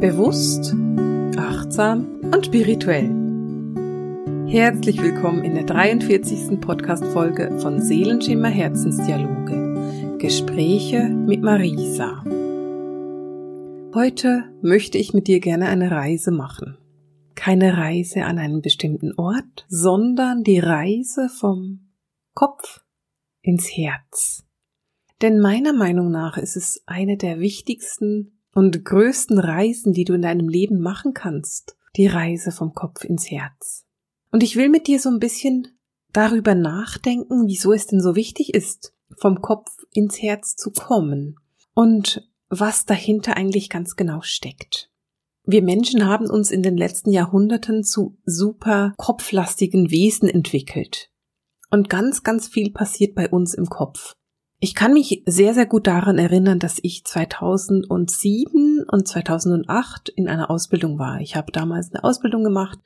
Bewusst, achtsam und spirituell. Herzlich willkommen in der 43. Podcast-Folge von Seelenschimmer Herzensdialoge. Gespräche mit Marisa. Heute möchte ich mit dir gerne eine Reise machen. Keine Reise an einen bestimmten Ort, sondern die Reise vom Kopf ins Herz. Denn meiner Meinung nach ist es eine der wichtigsten und größten Reisen, die du in deinem Leben machen kannst, die Reise vom Kopf ins Herz. Und ich will mit dir so ein bisschen darüber nachdenken, wieso es denn so wichtig ist, vom Kopf ins Herz zu kommen und was dahinter eigentlich ganz genau steckt. Wir Menschen haben uns in den letzten Jahrhunderten zu super kopflastigen Wesen entwickelt. Und ganz, ganz viel passiert bei uns im Kopf. Ich kann mich sehr, sehr gut daran erinnern, dass ich 2007 und 2008 in einer Ausbildung war. Ich habe damals eine Ausbildung gemacht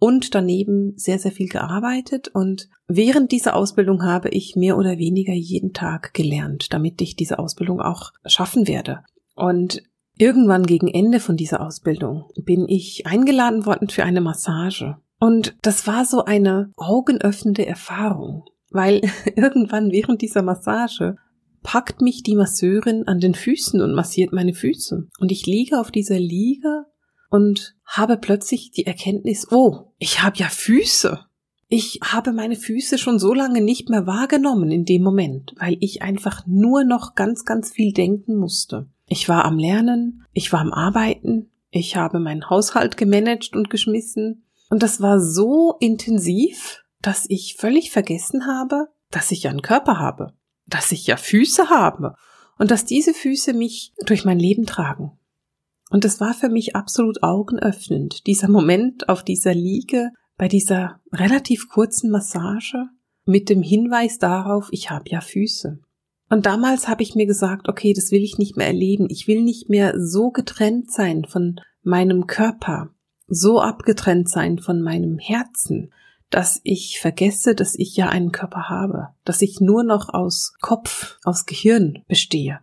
und daneben sehr, sehr viel gearbeitet und während dieser Ausbildung habe ich mehr oder weniger jeden Tag gelernt, damit ich diese Ausbildung auch schaffen werde. Und irgendwann gegen Ende von dieser Ausbildung bin ich eingeladen worden für eine Massage. Und das war so eine augenöffnende Erfahrung weil irgendwann während dieser Massage packt mich die Masseurin an den Füßen und massiert meine Füße. Und ich liege auf dieser Liege und habe plötzlich die Erkenntnis, oh, ich habe ja Füße. Ich habe meine Füße schon so lange nicht mehr wahrgenommen in dem Moment, weil ich einfach nur noch ganz, ganz viel denken musste. Ich war am Lernen, ich war am Arbeiten, ich habe meinen Haushalt gemanagt und geschmissen. Und das war so intensiv, dass ich völlig vergessen habe, dass ich ja einen Körper habe, dass ich ja Füße habe und dass diese Füße mich durch mein Leben tragen. Und es war für mich absolut augenöffnend, dieser Moment auf dieser Liege bei dieser relativ kurzen Massage mit dem Hinweis darauf, ich habe ja Füße. Und damals habe ich mir gesagt, okay, das will ich nicht mehr erleben. Ich will nicht mehr so getrennt sein von meinem Körper, so abgetrennt sein von meinem Herzen, dass ich vergesse, dass ich ja einen Körper habe, dass ich nur noch aus Kopf, aus Gehirn bestehe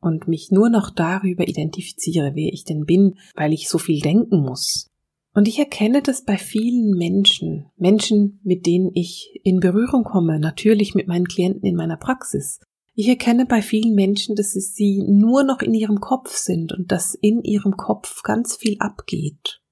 und mich nur noch darüber identifiziere, wer ich denn bin, weil ich so viel denken muss. Und ich erkenne das bei vielen Menschen, Menschen, mit denen ich in Berührung komme, natürlich mit meinen Klienten in meiner Praxis. Ich erkenne bei vielen Menschen, dass sie nur noch in ihrem Kopf sind und dass in ihrem Kopf ganz viel abgeht.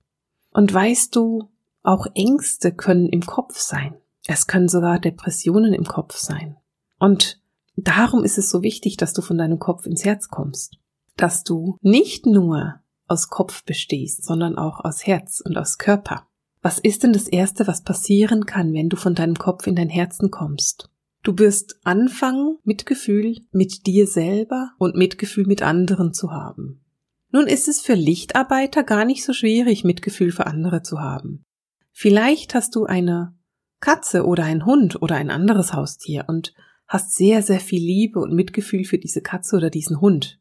Und weißt du, auch Ängste können im Kopf sein. Es können sogar Depressionen im Kopf sein. Und darum ist es so wichtig, dass du von deinem Kopf ins Herz kommst. Dass du nicht nur aus Kopf bestehst, sondern auch aus Herz und aus Körper. Was ist denn das Erste, was passieren kann, wenn du von deinem Kopf in dein Herzen kommst? Du wirst anfangen, Mitgefühl mit dir selber und Mitgefühl mit anderen zu haben. Nun ist es für Lichtarbeiter gar nicht so schwierig, Mitgefühl für andere zu haben. Vielleicht hast du eine Katze oder ein Hund oder ein anderes Haustier und hast sehr, sehr viel Liebe und Mitgefühl für diese Katze oder diesen Hund.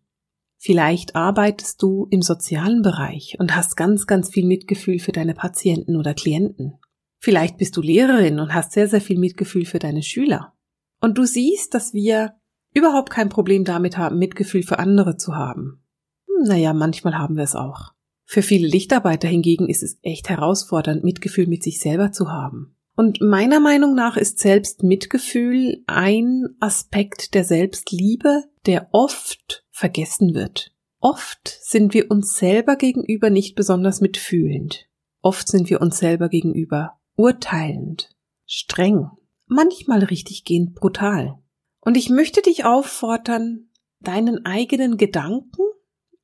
Vielleicht arbeitest du im sozialen Bereich und hast ganz, ganz viel Mitgefühl für deine Patienten oder Klienten. Vielleicht bist du Lehrerin und hast sehr, sehr viel Mitgefühl für deine Schüler. Und du siehst, dass wir überhaupt kein Problem damit haben, Mitgefühl für andere zu haben. Hm, naja, manchmal haben wir es auch. Für viele Lichtarbeiter hingegen ist es echt herausfordernd, Mitgefühl mit sich selber zu haben. Und meiner Meinung nach ist Selbstmitgefühl ein Aspekt der Selbstliebe, der oft vergessen wird. Oft sind wir uns selber gegenüber nicht besonders mitfühlend. Oft sind wir uns selber gegenüber urteilend, streng, manchmal richtiggehend brutal. Und ich möchte dich auffordern, deinen eigenen Gedanken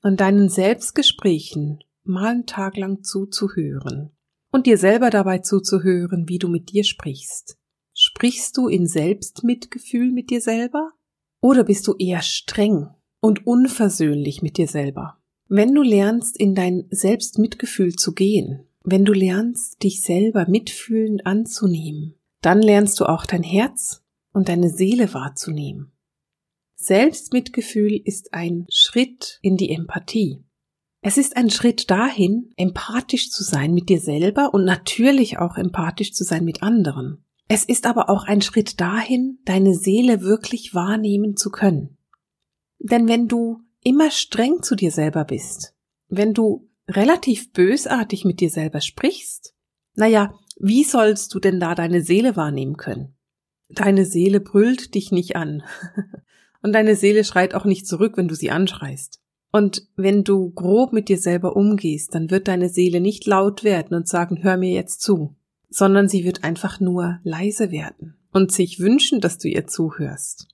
und deinen Selbstgesprächen mal einen Tag lang zuzuhören und dir selber dabei zuzuhören, wie du mit dir sprichst. Sprichst du in Selbstmitgefühl mit dir selber? Oder bist du eher streng und unversöhnlich mit dir selber? Wenn du lernst, in dein Selbstmitgefühl zu gehen, wenn du lernst, dich selber mitfühlend anzunehmen, dann lernst du auch dein Herz und deine Seele wahrzunehmen. Selbstmitgefühl ist ein Schritt in die Empathie. Es ist ein Schritt dahin, empathisch zu sein mit dir selber und natürlich auch empathisch zu sein mit anderen. Es ist aber auch ein Schritt dahin, deine Seele wirklich wahrnehmen zu können. Denn wenn du immer streng zu dir selber bist, wenn du relativ bösartig mit dir selber sprichst, naja, wie sollst du denn da deine Seele wahrnehmen können? Deine Seele brüllt dich nicht an. Und deine Seele schreit auch nicht zurück, wenn du sie anschreist. Und wenn du grob mit dir selber umgehst, dann wird deine Seele nicht laut werden und sagen, hör mir jetzt zu, sondern sie wird einfach nur leise werden und sich wünschen, dass du ihr zuhörst.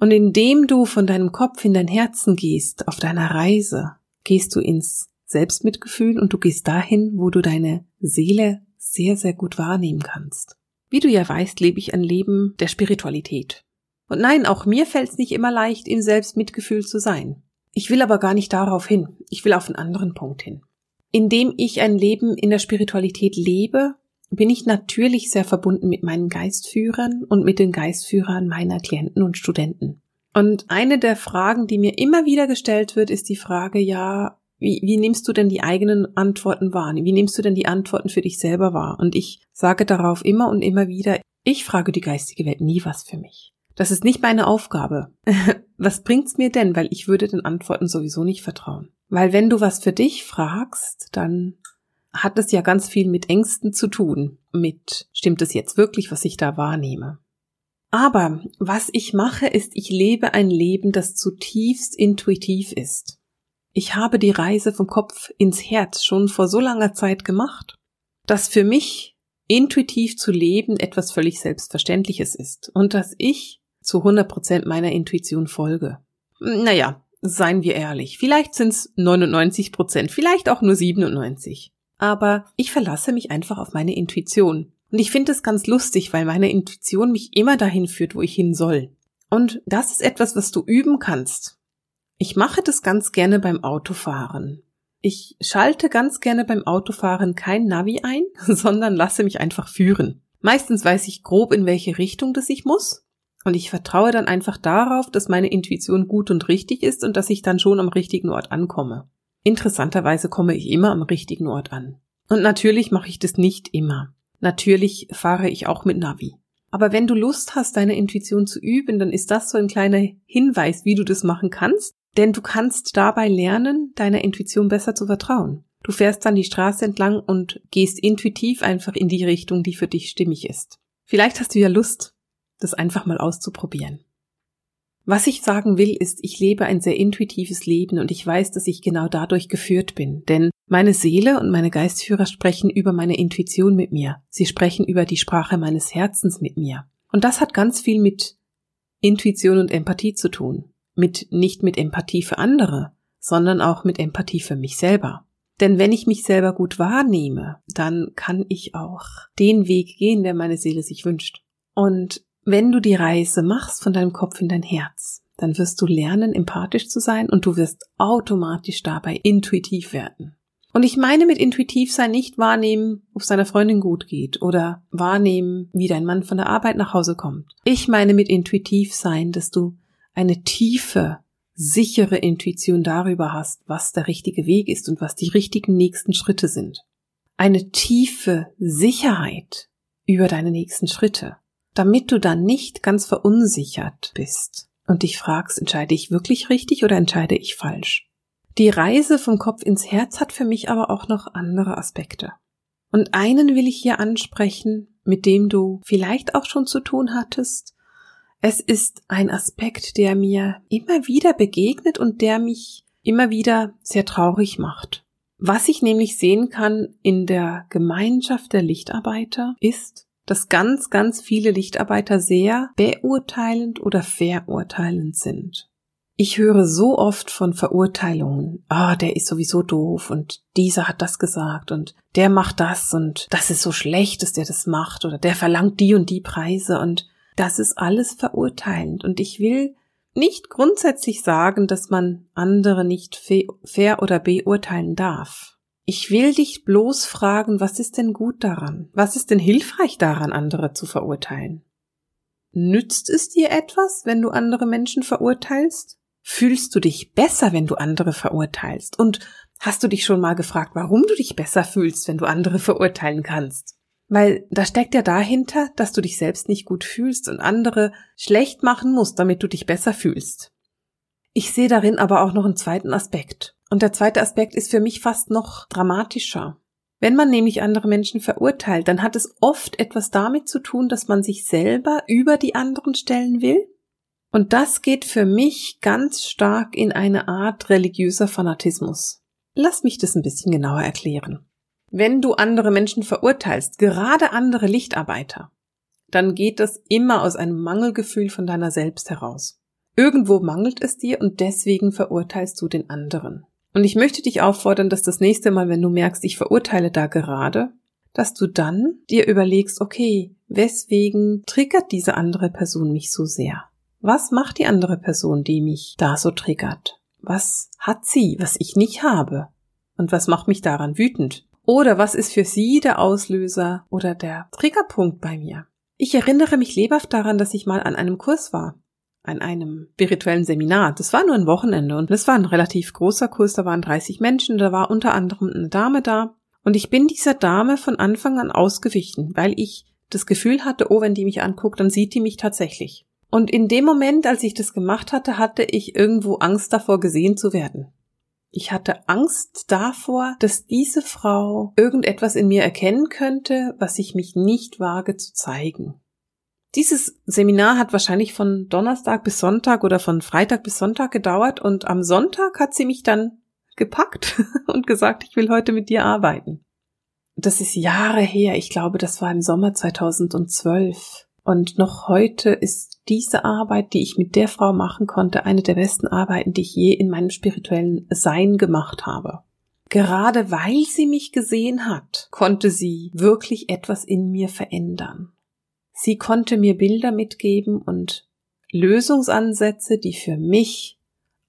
Und indem du von deinem Kopf in dein Herzen gehst, auf deiner Reise, gehst du ins Selbstmitgefühl und du gehst dahin, wo du deine Seele sehr, sehr gut wahrnehmen kannst. Wie du ja weißt, lebe ich ein Leben der Spiritualität. Und nein, auch mir fällt es nicht immer leicht, im Selbstmitgefühl zu sein. Ich will aber gar nicht darauf hin. Ich will auf einen anderen Punkt hin. Indem ich ein Leben in der Spiritualität lebe, bin ich natürlich sehr verbunden mit meinen Geistführern und mit den Geistführern meiner Klienten und Studenten. Und eine der Fragen, die mir immer wieder gestellt wird, ist die Frage, ja, wie, wie nimmst du denn die eigenen Antworten wahr? Wie nimmst du denn die Antworten für dich selber wahr? Und ich sage darauf immer und immer wieder, ich frage die geistige Welt nie was für mich. Das ist nicht meine Aufgabe. was bringt's mir denn? Weil ich würde den Antworten sowieso nicht vertrauen. Weil wenn du was für dich fragst, dann hat es ja ganz viel mit Ängsten zu tun. Mit, stimmt es jetzt wirklich, was ich da wahrnehme? Aber was ich mache, ist, ich lebe ein Leben, das zutiefst intuitiv ist. Ich habe die Reise vom Kopf ins Herz schon vor so langer Zeit gemacht, dass für mich intuitiv zu leben etwas völlig Selbstverständliches ist und dass ich zu 100 Prozent meiner Intuition folge. Naja, seien wir ehrlich, vielleicht sind es 99 Prozent, vielleicht auch nur 97 aber ich verlasse mich einfach auf meine Intuition. Und ich finde es ganz lustig, weil meine Intuition mich immer dahin führt, wo ich hin soll. Und das ist etwas, was du üben kannst. Ich mache das ganz gerne beim Autofahren. Ich schalte ganz gerne beim Autofahren kein Navi ein, sondern lasse mich einfach führen. Meistens weiß ich grob, in welche Richtung das ich muss. Und ich vertraue dann einfach darauf, dass meine Intuition gut und richtig ist und dass ich dann schon am richtigen Ort ankomme. Interessanterweise komme ich immer am richtigen Ort an. Und natürlich mache ich das nicht immer. Natürlich fahre ich auch mit Navi. Aber wenn du Lust hast, deine Intuition zu üben, dann ist das so ein kleiner Hinweis, wie du das machen kannst, denn du kannst dabei lernen, deiner Intuition besser zu vertrauen. Du fährst dann die Straße entlang und gehst intuitiv einfach in die Richtung, die für dich stimmig ist. Vielleicht hast du ja Lust, das einfach mal auszuprobieren. Was ich sagen will, ist, ich lebe ein sehr intuitives Leben und ich weiß, dass ich genau dadurch geführt bin. Denn meine Seele und meine Geistführer sprechen über meine Intuition mit mir. Sie sprechen über die Sprache meines Herzens mit mir. Und das hat ganz viel mit Intuition und Empathie zu tun. Mit, nicht mit Empathie für andere, sondern auch mit Empathie für mich selber. Denn wenn ich mich selber gut wahrnehme, dann kann ich auch den Weg gehen, der meine Seele sich wünscht. Und wenn du die Reise machst von deinem Kopf in dein Herz, dann wirst du lernen, empathisch zu sein und du wirst automatisch dabei intuitiv werden. Und ich meine mit intuitiv sein nicht wahrnehmen, ob es deiner Freundin gut geht oder wahrnehmen, wie dein Mann von der Arbeit nach Hause kommt. Ich meine mit intuitiv sein, dass du eine tiefe, sichere Intuition darüber hast, was der richtige Weg ist und was die richtigen nächsten Schritte sind. Eine tiefe Sicherheit über deine nächsten Schritte damit du dann nicht ganz verunsichert bist und dich fragst, entscheide ich wirklich richtig oder entscheide ich falsch. Die Reise vom Kopf ins Herz hat für mich aber auch noch andere Aspekte. Und einen will ich hier ansprechen, mit dem du vielleicht auch schon zu tun hattest. Es ist ein Aspekt, der mir immer wieder begegnet und der mich immer wieder sehr traurig macht. Was ich nämlich sehen kann in der Gemeinschaft der Lichtarbeiter ist, dass ganz, ganz viele Lichtarbeiter sehr beurteilend oder verurteilend sind. Ich höre so oft von Verurteilungen. Ah, der ist sowieso doof und dieser hat das gesagt und der macht das und das ist so schlecht, dass der das macht oder der verlangt die und die Preise und das ist alles verurteilend und ich will nicht grundsätzlich sagen, dass man andere nicht fair oder beurteilen darf. Ich will dich bloß fragen, was ist denn gut daran? Was ist denn hilfreich daran, andere zu verurteilen? Nützt es dir etwas, wenn du andere Menschen verurteilst? Fühlst du dich besser, wenn du andere verurteilst? Und hast du dich schon mal gefragt, warum du dich besser fühlst, wenn du andere verurteilen kannst? Weil da steckt ja dahinter, dass du dich selbst nicht gut fühlst und andere schlecht machen musst, damit du dich besser fühlst. Ich sehe darin aber auch noch einen zweiten Aspekt. Und der zweite Aspekt ist für mich fast noch dramatischer. Wenn man nämlich andere Menschen verurteilt, dann hat es oft etwas damit zu tun, dass man sich selber über die anderen stellen will. Und das geht für mich ganz stark in eine Art religiöser Fanatismus. Lass mich das ein bisschen genauer erklären. Wenn du andere Menschen verurteilst, gerade andere Lichtarbeiter, dann geht das immer aus einem Mangelgefühl von deiner selbst heraus. Irgendwo mangelt es dir und deswegen verurteilst du den anderen. Und ich möchte dich auffordern, dass das nächste Mal, wenn du merkst, ich verurteile da gerade, dass du dann dir überlegst, okay, weswegen triggert diese andere Person mich so sehr? Was macht die andere Person, die mich da so triggert? Was hat sie, was ich nicht habe? Und was macht mich daran wütend? Oder was ist für sie der Auslöser oder der Triggerpunkt bei mir? Ich erinnere mich lebhaft daran, dass ich mal an einem Kurs war an einem spirituellen Seminar. Das war nur ein Wochenende und das war ein relativ großer Kurs, da waren 30 Menschen, da war unter anderem eine Dame da und ich bin dieser Dame von Anfang an ausgewichen, weil ich das Gefühl hatte, oh, wenn die mich anguckt, dann sieht die mich tatsächlich. Und in dem Moment, als ich das gemacht hatte, hatte ich irgendwo Angst davor, gesehen zu werden. Ich hatte Angst davor, dass diese Frau irgendetwas in mir erkennen könnte, was ich mich nicht wage zu zeigen. Dieses Seminar hat wahrscheinlich von Donnerstag bis Sonntag oder von Freitag bis Sonntag gedauert und am Sonntag hat sie mich dann gepackt und gesagt, ich will heute mit dir arbeiten. Das ist Jahre her. Ich glaube, das war im Sommer 2012. Und noch heute ist diese Arbeit, die ich mit der Frau machen konnte, eine der besten Arbeiten, die ich je in meinem spirituellen Sein gemacht habe. Gerade weil sie mich gesehen hat, konnte sie wirklich etwas in mir verändern. Sie konnte mir Bilder mitgeben und Lösungsansätze, die für mich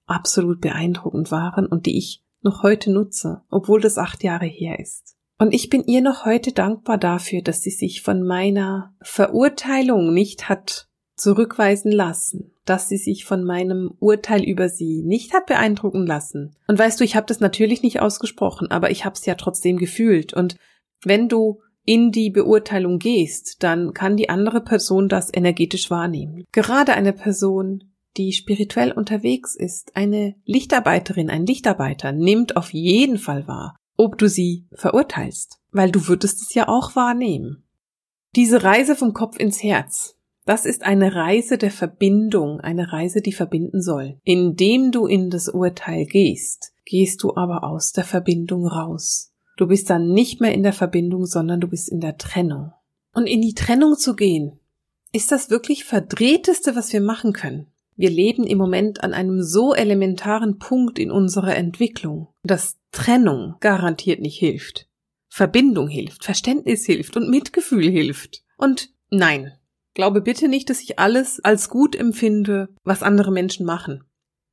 absolut beeindruckend waren und die ich noch heute nutze, obwohl das acht Jahre her ist. Und ich bin ihr noch heute dankbar dafür, dass sie sich von meiner Verurteilung nicht hat zurückweisen lassen, dass sie sich von meinem Urteil über sie nicht hat beeindrucken lassen. Und weißt du, ich habe das natürlich nicht ausgesprochen, aber ich habe es ja trotzdem gefühlt. Und wenn du in die Beurteilung gehst, dann kann die andere Person das energetisch wahrnehmen. Gerade eine Person, die spirituell unterwegs ist, eine Lichtarbeiterin, ein Lichtarbeiter, nimmt auf jeden Fall wahr, ob du sie verurteilst, weil du würdest es ja auch wahrnehmen. Diese Reise vom Kopf ins Herz, das ist eine Reise der Verbindung, eine Reise, die verbinden soll. Indem du in das Urteil gehst, gehst du aber aus der Verbindung raus. Du bist dann nicht mehr in der Verbindung, sondern du bist in der Trennung. Und in die Trennung zu gehen, ist das wirklich verdrehteste, was wir machen können. Wir leben im Moment an einem so elementaren Punkt in unserer Entwicklung, dass Trennung garantiert nicht hilft. Verbindung hilft, Verständnis hilft und Mitgefühl hilft. Und nein, glaube bitte nicht, dass ich alles als gut empfinde, was andere Menschen machen.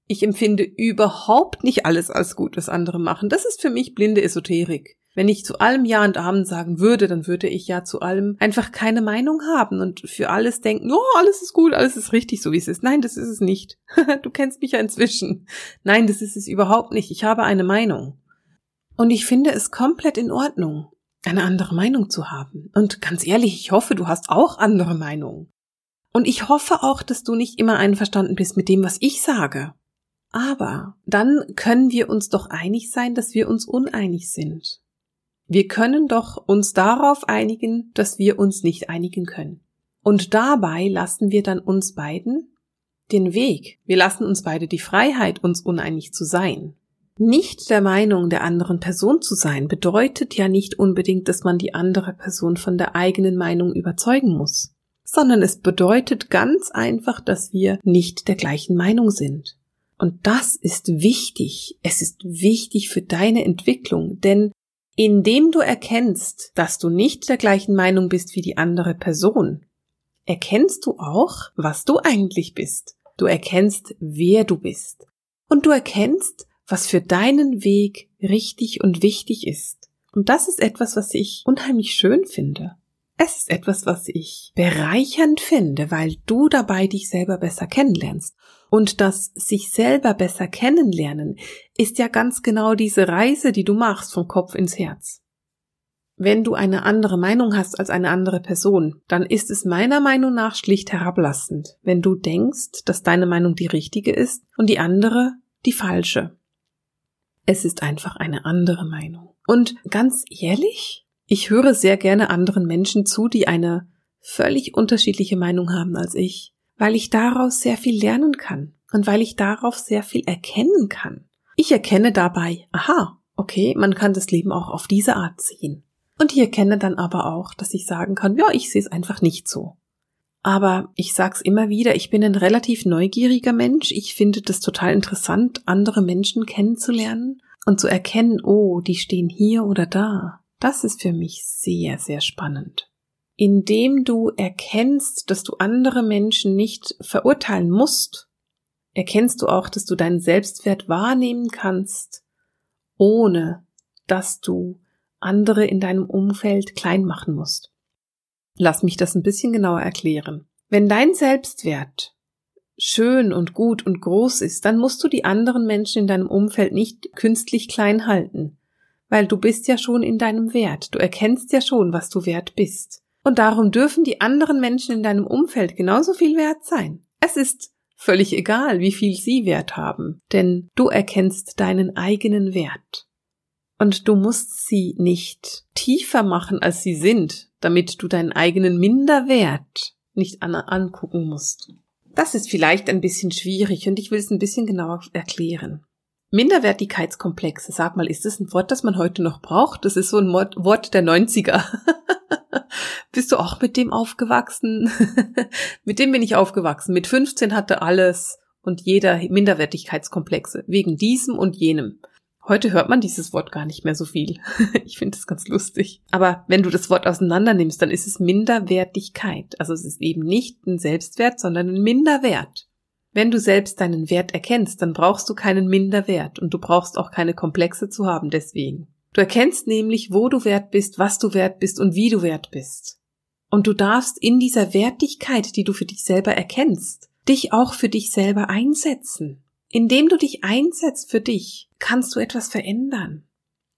Ich empfinde überhaupt nicht alles als gut, was andere machen. Das ist für mich blinde Esoterik. Wenn ich zu allem Ja und Amen sagen würde, dann würde ich ja zu allem einfach keine Meinung haben und für alles denken, oh, alles ist gut, alles ist richtig, so wie es ist. Nein, das ist es nicht. du kennst mich ja inzwischen. Nein, das ist es überhaupt nicht. Ich habe eine Meinung. Und ich finde es komplett in Ordnung, eine andere Meinung zu haben. Und ganz ehrlich, ich hoffe, du hast auch andere Meinungen. Und ich hoffe auch, dass du nicht immer einverstanden bist mit dem, was ich sage. Aber dann können wir uns doch einig sein, dass wir uns uneinig sind. Wir können doch uns darauf einigen, dass wir uns nicht einigen können. Und dabei lassen wir dann uns beiden den Weg. Wir lassen uns beide die Freiheit, uns uneinig zu sein. Nicht der Meinung der anderen Person zu sein bedeutet ja nicht unbedingt, dass man die andere Person von der eigenen Meinung überzeugen muss, sondern es bedeutet ganz einfach, dass wir nicht der gleichen Meinung sind. Und das ist wichtig. Es ist wichtig für deine Entwicklung, denn indem du erkennst, dass du nicht der gleichen Meinung bist wie die andere Person, erkennst du auch, was du eigentlich bist. Du erkennst, wer du bist. Und du erkennst, was für deinen Weg richtig und wichtig ist. Und das ist etwas, was ich unheimlich schön finde. Es ist etwas, was ich bereichernd finde, weil du dabei dich selber besser kennenlernst. Und das sich selber besser kennenlernen ist ja ganz genau diese Reise, die du machst vom Kopf ins Herz. Wenn du eine andere Meinung hast als eine andere Person, dann ist es meiner Meinung nach schlicht herablassend, wenn du denkst, dass deine Meinung die richtige ist und die andere die falsche. Es ist einfach eine andere Meinung. Und ganz ehrlich, ich höre sehr gerne anderen Menschen zu, die eine völlig unterschiedliche Meinung haben als ich, weil ich daraus sehr viel lernen kann und weil ich darauf sehr viel erkennen kann. Ich erkenne dabei, aha, okay, man kann das Leben auch auf diese Art sehen. Und ich erkenne dann aber auch, dass ich sagen kann, ja, ich sehe es einfach nicht so. Aber ich sag's immer wieder, ich bin ein relativ neugieriger Mensch. Ich finde das total interessant, andere Menschen kennenzulernen und zu erkennen, oh, die stehen hier oder da. Das ist für mich sehr, sehr spannend. Indem du erkennst, dass du andere Menschen nicht verurteilen musst, erkennst du auch, dass du deinen Selbstwert wahrnehmen kannst, ohne dass du andere in deinem Umfeld klein machen musst. Lass mich das ein bisschen genauer erklären. Wenn dein Selbstwert schön und gut und groß ist, dann musst du die anderen Menschen in deinem Umfeld nicht künstlich klein halten, weil du bist ja schon in deinem Wert, du erkennst ja schon, was du wert bist. Und darum dürfen die anderen Menschen in deinem Umfeld genauso viel wert sein. Es ist völlig egal, wie viel sie wert haben, denn du erkennst deinen eigenen Wert. Und du musst sie nicht tiefer machen, als sie sind, damit du deinen eigenen Minderwert nicht an angucken musst. Das ist vielleicht ein bisschen schwierig und ich will es ein bisschen genauer erklären. Minderwertigkeitskomplexe, sag mal, ist das ein Wort, das man heute noch braucht? Das ist so ein Wort der 90er. Bist du auch mit dem aufgewachsen? mit dem bin ich aufgewachsen. Mit 15 hatte alles und jeder Minderwertigkeitskomplexe. Wegen diesem und jenem. Heute hört man dieses Wort gar nicht mehr so viel. ich finde es ganz lustig. Aber wenn du das Wort auseinander nimmst, dann ist es Minderwertigkeit. Also es ist eben nicht ein Selbstwert, sondern ein Minderwert. Wenn du selbst deinen Wert erkennst, dann brauchst du keinen Minderwert und du brauchst auch keine Komplexe zu haben deswegen. Du erkennst nämlich, wo du wert bist, was du wert bist und wie du wert bist. Und du darfst in dieser Wertigkeit, die du für dich selber erkennst, dich auch für dich selber einsetzen. Indem du dich einsetzt für dich, kannst du etwas verändern.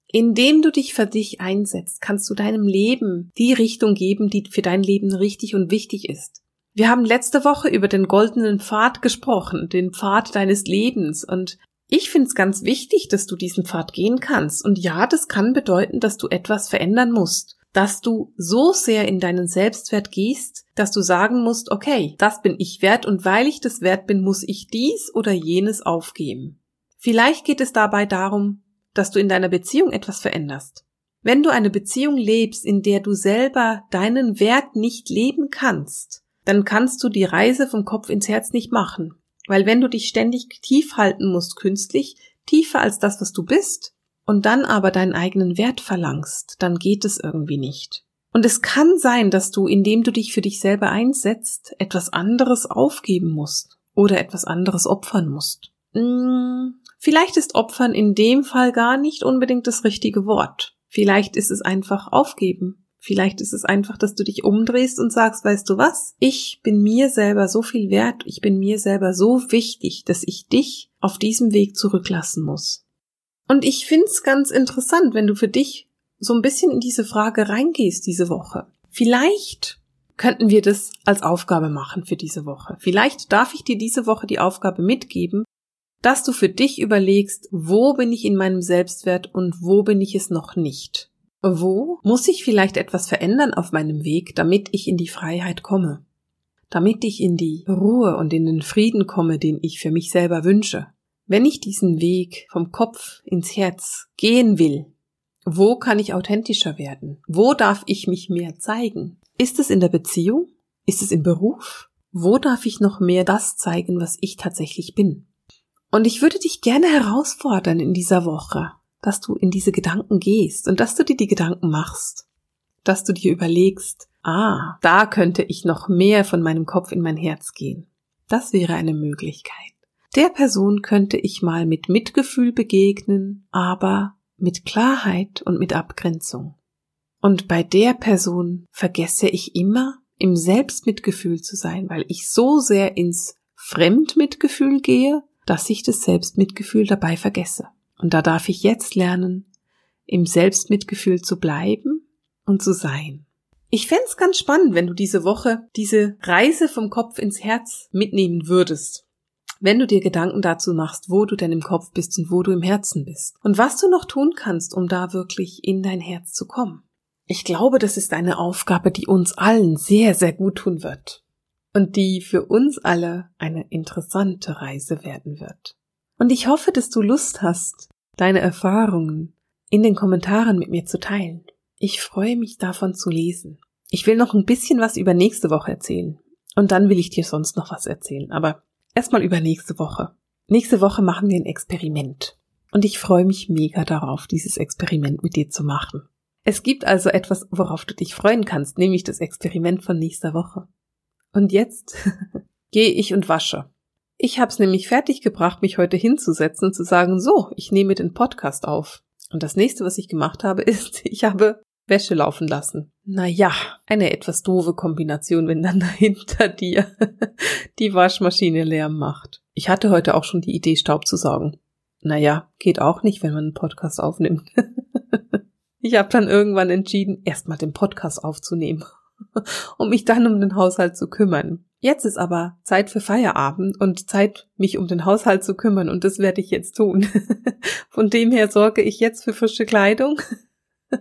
Indem du dich für dich einsetzt, kannst du deinem Leben die Richtung geben, die für dein Leben richtig und wichtig ist. Wir haben letzte Woche über den goldenen Pfad gesprochen, den Pfad deines Lebens, und ich finde es ganz wichtig, dass du diesen Pfad gehen kannst. Und ja, das kann bedeuten, dass du etwas verändern musst dass du so sehr in deinen Selbstwert gehst, dass du sagen musst, okay, das bin ich wert und weil ich das wert bin, muss ich dies oder jenes aufgeben. Vielleicht geht es dabei darum, dass du in deiner Beziehung etwas veränderst. Wenn du eine Beziehung lebst, in der du selber deinen Wert nicht leben kannst, dann kannst du die Reise vom Kopf ins Herz nicht machen. Weil wenn du dich ständig tief halten musst, künstlich, tiefer als das, was du bist, und dann aber deinen eigenen Wert verlangst, dann geht es irgendwie nicht. Und es kann sein, dass du, indem du dich für dich selber einsetzt, etwas anderes aufgeben musst oder etwas anderes opfern musst. Hm, vielleicht ist opfern in dem Fall gar nicht unbedingt das richtige Wort. Vielleicht ist es einfach aufgeben. Vielleicht ist es einfach, dass du dich umdrehst und sagst, weißt du was? Ich bin mir selber so viel wert, ich bin mir selber so wichtig, dass ich dich auf diesem Weg zurücklassen muss. Und ich find's ganz interessant, wenn du für dich so ein bisschen in diese Frage reingehst diese Woche. Vielleicht könnten wir das als Aufgabe machen für diese Woche. Vielleicht darf ich dir diese Woche die Aufgabe mitgeben, dass du für dich überlegst, wo bin ich in meinem Selbstwert und wo bin ich es noch nicht. Wo muss ich vielleicht etwas verändern auf meinem Weg, damit ich in die Freiheit komme? Damit ich in die Ruhe und in den Frieden komme, den ich für mich selber wünsche. Wenn ich diesen Weg vom Kopf ins Herz gehen will, wo kann ich authentischer werden? Wo darf ich mich mehr zeigen? Ist es in der Beziehung? Ist es im Beruf? Wo darf ich noch mehr das zeigen, was ich tatsächlich bin? Und ich würde dich gerne herausfordern in dieser Woche, dass du in diese Gedanken gehst und dass du dir die Gedanken machst, dass du dir überlegst, ah, da könnte ich noch mehr von meinem Kopf in mein Herz gehen. Das wäre eine Möglichkeit. Der Person könnte ich mal mit Mitgefühl begegnen, aber mit Klarheit und mit Abgrenzung. Und bei der Person vergesse ich immer, im Selbstmitgefühl zu sein, weil ich so sehr ins Fremdmitgefühl gehe, dass ich das Selbstmitgefühl dabei vergesse. Und da darf ich jetzt lernen, im Selbstmitgefühl zu bleiben und zu sein. Ich fände ganz spannend, wenn du diese Woche diese Reise vom Kopf ins Herz mitnehmen würdest. wenn du dir Gedanken dazu machst, wo du denn im Kopf bist und wo du im Herzen bist. Und was du noch tun kannst, um da wirklich in dein Herz zu kommen. Ich glaube, das ist eine Aufgabe, die uns allen sehr, sehr gut tun wird. Und die für uns alle eine interessante Reise werden wird. Und ich hoffe, dass du Lust hast, deine Erfahrungen in den Kommentaren mit mir zu teilen. Ich freue mich davon zu lesen. Ich will noch ein bisschen was über nächste Woche erzählen. Und dann will ich dir sonst noch was erzählen. Aber erstmal über nächste Woche. Nächste Woche machen wir ein Experiment. Und ich freue mich mega darauf, dieses Experiment mit dir zu machen. Es gibt also etwas, worauf du dich freuen kannst, nämlich das Experiment von nächster Woche. Und jetzt gehe ich und wasche. Ich habe es nämlich fertig gebracht, mich heute hinzusetzen und zu sagen, so, ich nehme den Podcast auf. Und das nächste, was ich gemacht habe, ist, ich habe Wäsche laufen lassen. Naja, eine etwas doofe Kombination, wenn dann hinter dir die Waschmaschine Lärm macht. Ich hatte heute auch schon die Idee, Staub zu saugen. Naja, geht auch nicht, wenn man einen Podcast aufnimmt. ich habe dann irgendwann entschieden, erstmal den Podcast aufzunehmen, um mich dann um den Haushalt zu kümmern. Jetzt ist aber Zeit für Feierabend und Zeit, mich um den Haushalt zu kümmern und das werde ich jetzt tun. Von dem her sorge ich jetzt für frische Kleidung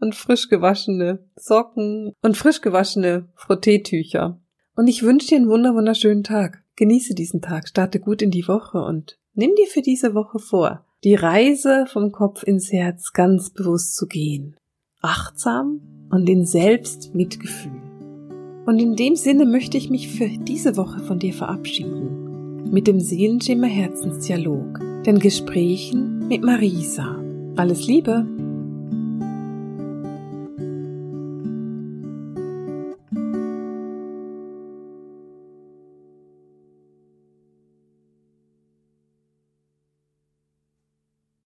und frisch gewaschene Socken und frisch gewaschene Frotteetücher. Und ich wünsche dir einen wunder wunderschönen Tag. Genieße diesen Tag, starte gut in die Woche und nimm dir für diese Woche vor, die Reise vom Kopf ins Herz ganz bewusst zu gehen. Achtsam und in Selbstmitgefühl. Und in dem Sinne möchte ich mich für diese Woche von dir verabschieden. Mit dem Seelenschimmer Herzensdialog, den Gesprächen mit Marisa. Alles Liebe!